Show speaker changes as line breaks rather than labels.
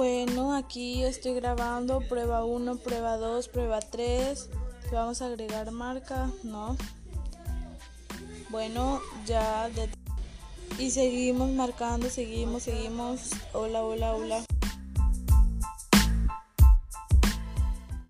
Bueno, aquí estoy grabando prueba 1, prueba 2, prueba 3. Vamos a agregar marca, ¿no? Bueno, ya y seguimos marcando, seguimos, seguimos. Hola, hola, hola.